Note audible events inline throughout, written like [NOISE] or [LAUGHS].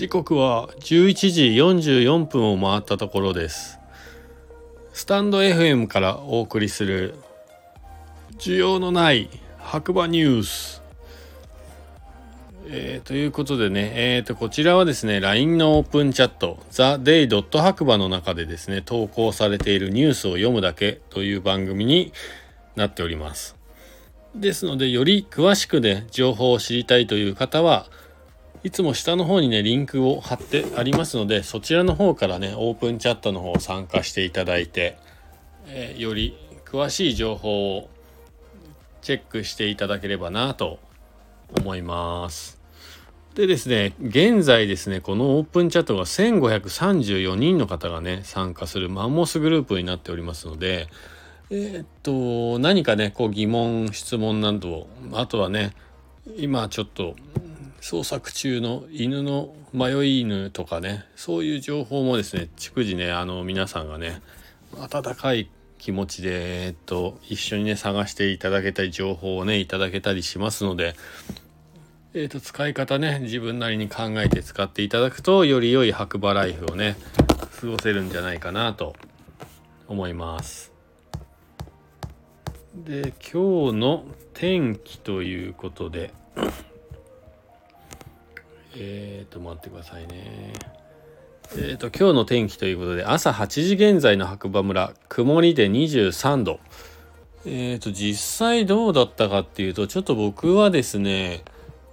時刻は11時44分を回ったところですスタンド FM からお送りする需要のない白馬ニュースえー、ということでね、えー、とこちらはですね LINE のオープンチャット TheDay. 白馬の中でですね投稿されているニュースを読むだけという番組になっておりますですのでより詳しくね情報を知りたいという方はいつも下の方にねリンクを貼ってありますのでそちらの方からねオープンチャットの方参加していただいて、えー、より詳しい情報をチェックしていただければなと思います。でですね、現在ですね、このオープンチャットが1534人の方がね、参加するマンモスグループになっておりますので、えー、っと、何かね、こう疑問、質問など、あとはね、今ちょっと捜索中の犬の迷い犬とかね、そういう情報もですね、逐次ね、あの皆さんがね、温かい気持ちで、えっと、一緒にね、探していただけたり、情報をね、いただけたりしますので、えーと、使い方ね自分なりに考えて使っていただくとより良い白馬ライフをね過ごせるんじゃないかなと思います。で今日の天気ということでえっと待ってくださいね。えっ、ー、と今日の天気ということで朝8時現在の白馬村曇りで23度。えっ、ー、と実際どうだったかっていうとちょっと僕はですね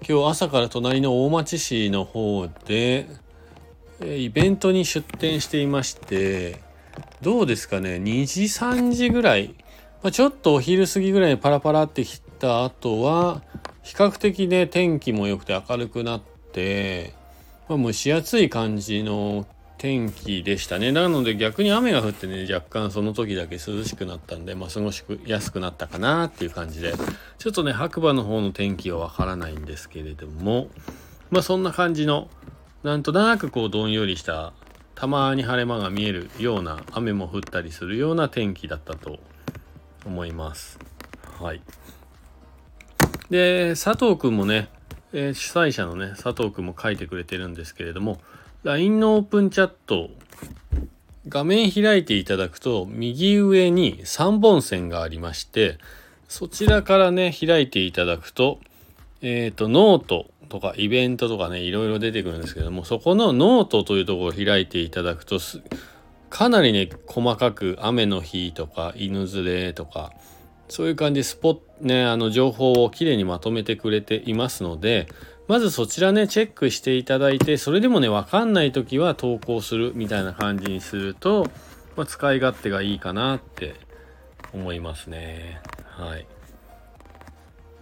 今日朝から隣の大町市の方でイベントに出店していましてどうですかね2時3時ぐらい、まあ、ちょっとお昼過ぎぐらいにパラパラってきた後は比較的ね天気も良くて明るくなって、まあ、蒸し暑い感じの天気でしたね。なので逆に雨が降ってね、若干その時だけ涼しくなったんで、まあ過ごしやすくなったかなっていう感じで、ちょっとね、白馬の方の天気はわからないんですけれども、まあそんな感じの、なんとなくこうどんよりした、たまに晴れ間が見えるような、雨も降ったりするような天気だったと思います。はい。で、佐藤くんもね、えー、主催者のね、佐藤くんも書いてくれてるんですけれども、LINE のオープンチャット画面開いていただくと右上に3本線がありましてそちらからね開いていただくとえっ、ー、とノートとかイベントとかねいろいろ出てくるんですけどもそこのノートというところを開いていただくとかなりね細かく雨の日とか犬連れとかそういう感じスポットねあの情報をきれいにまとめてくれていますのでまずそちらね、チェックしていただいて、それでもね、わかんない時は投稿するみたいな感じにすると、まあ、使い勝手がいいかなって思いますね。はい。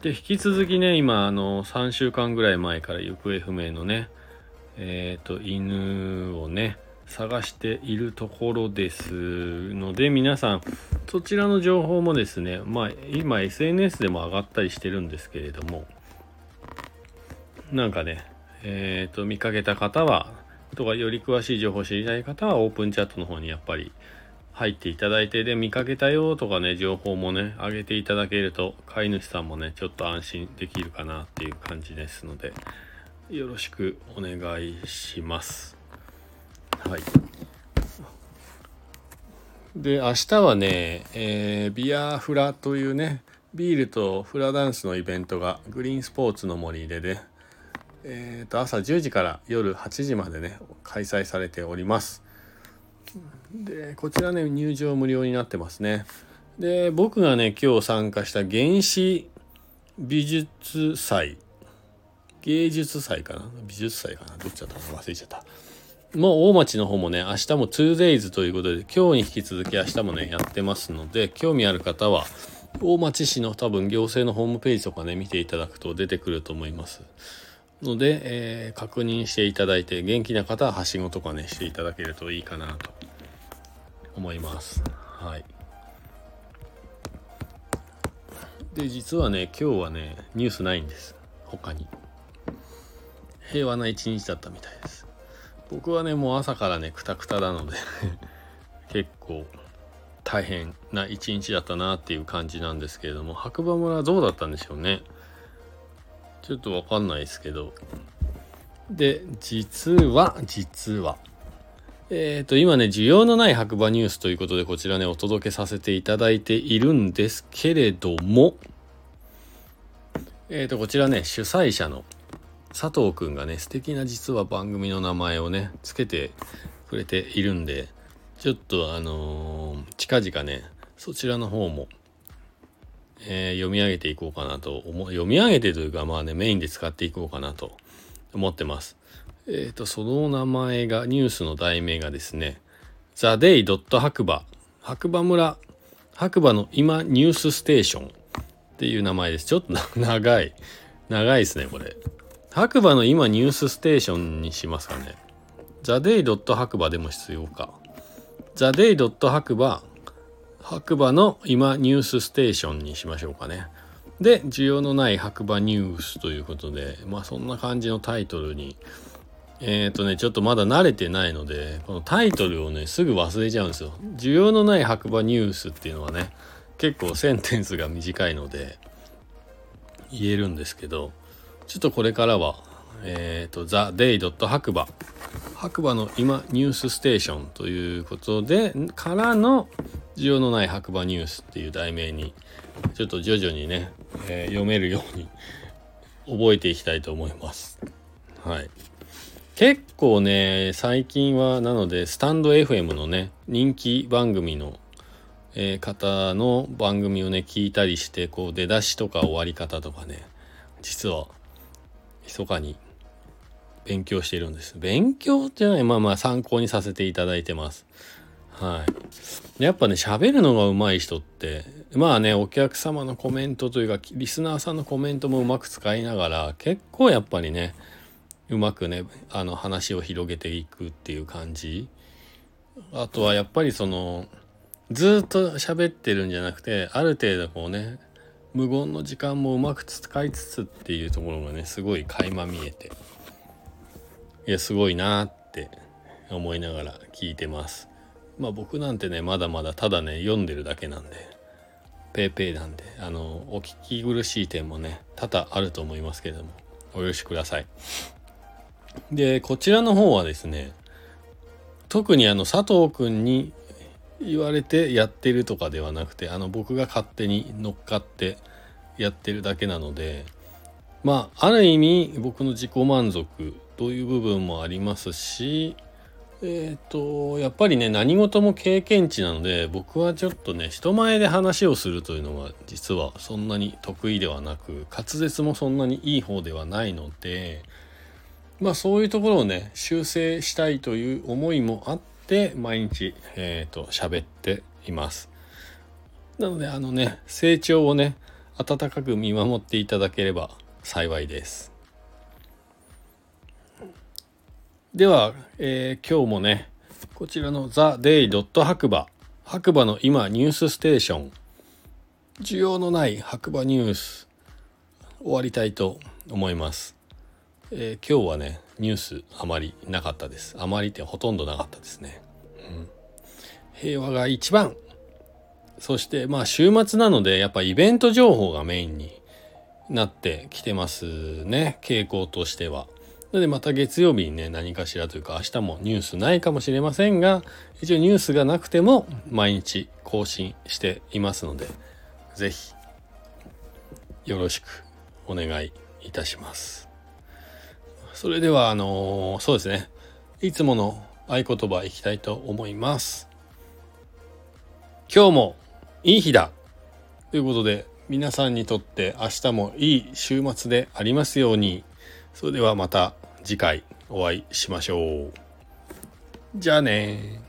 で、引き続きね、今、あの、3週間ぐらい前から行方不明のね、えっ、ー、と、犬をね、探しているところですので、皆さん、そちらの情報もですね、まあ、今 SNS でも上がったりしてるんですけれども、なんかね、えっ、ー、と、見かけた方は、とかより詳しい情報を知りたい方はオープンチャットの方にやっぱり入っていただいて、で、見かけたよとかね、情報もね、上げていただけると、飼い主さんもね、ちょっと安心できるかなっていう感じですので、よろしくお願いします。はい。で、明日はね、えー、ビアフラというね、ビールとフラダンスのイベントがグリーンスポーツの森でね、えー、と朝10時から夜8時までね開催されております。でこちらね入場無料になってますね。で僕がね今日参加した原始美術祭。芸術祭かな？美術祭かな？どっちだったか忘れちゃった。もう大町の方もね明日も 2days ということで今日に引き続き明日もねやってますので興味ある方は大町市の多分行政のホームページとかね見ていただくと出てくると思います。ので、えー、確認していただいて元気な方ははしごとかねしていただけるといいかなと思います。はい。で実はね今日はねニュースないんです。他に。平和な一日だったみたいです。僕はねもう朝からねくたくたなので [LAUGHS] 結構大変な一日だったなっていう感じなんですけれども白馬村はどうだったんでしょうね。ちょっとわかんないですけど。で、実は、実は、えっ、ー、と、今ね、需要のない白馬ニュースということで、こちらね、お届けさせていただいているんですけれども、えっ、ー、と、こちらね、主催者の佐藤くんがね、素敵な実は番組の名前をね、つけてくれているんで、ちょっとあのー、近々ね、そちらの方も、えー、読み上げていこうかなと思、読み上げてというか、まあね、メインで使っていこうかなと思ってます。えっ、ー、と、その名前が、ニュースの題名がですね、ザ・デイ・ドット白馬、白馬村、白馬の今ニュースステーションっていう名前です。ちょっと長い。長いですね、これ。白馬の今ニュースステーションにしますかね。ザ・デイ・ドット白馬でも必要か。ザ・デイ・ドット白馬、白馬の今ニュースステーションにしましょうかね。で、需要のない白馬ニュースということで、まあそんな感じのタイトルにえっ、ー、とね、ちょっとまだ慣れてないので、このタイトルをね、すぐ忘れちゃうんですよ。需要のない白馬ニュースっていうのはね、結構センテンスが短いので、言えるんですけど、ちょっとこれからは、えっ、ー、と、ザ・デイ・ドット白馬、白馬の今ニュースステーションということで、からの需要のない白馬ニュースっていう題名に、ちょっと徐々にね、えー、読めるように覚えていきたいと思います。はい。結構ね、最近は、なので、スタンド FM のね、人気番組の、えー、方の番組をね、聞いたりして、こう、出だしとか終わり方とかね、実は、密かに勉強してるんです。勉強じゃない、まあまあ参考にさせていただいてます。はい。やっぱね、喋るのが上手い人って、まあね、お客様のコメントというか、リスナーさんのコメントもうまく使いながら、結構やっぱりね、うまくねあの話を広げていくっていう感じあとはやっぱりそのずっと喋ってるんじゃなくてある程度こうね無言の時間もうまく使いつつっていうところがねすごい垣間見えて。いやすごいなって思いながら聞いてます。まあ僕なんてねまだまだただね読んでるだけなんでペーペーなんであのお聞き苦しい点もね多々あると思いますけれどもお許しください。で、こちらの方はですね、特にあの佐藤くんに言われてやってるとかではなくて、あの僕が勝手に乗っかってやってるだけなので、まあ、ある意味僕の自己満足という部分もありますし、えっ、ー、と、やっぱりね、何事も経験値なので、僕はちょっとね、人前で話をするというのは、実はそんなに得意ではなく、滑舌もそんなにいい方ではないので、まあそういうところをね、修正したいという思いもあって、で毎日、えっ、ー、と、喋っています。なので、あのね、成長をね、温かく見守っていただければ幸いです。では、えー、今日もね、こちらのザ・デイ・ドット白馬、白馬の今ニュースステーション、需要のない白馬ニュース、終わりたいと思います。えー、今日はねニュースあまりなかったです。あまりってほとんどなかったですね、うん、平和が一番。そしてまあ週末なのでやっぱイベント情報がメインになってきてますね。傾向としては。なのでまた月曜日にね何かしらというか明日もニュースないかもしれませんが一応ニュースがなくても毎日更新していますので是非よろしくお願いいたします。それでは、あのー、そうですね。いつもの合言葉いきたいと思います。今日もいい日だということで、皆さんにとって明日もいい週末でありますように。それではまた次回お会いしましょう。じゃあね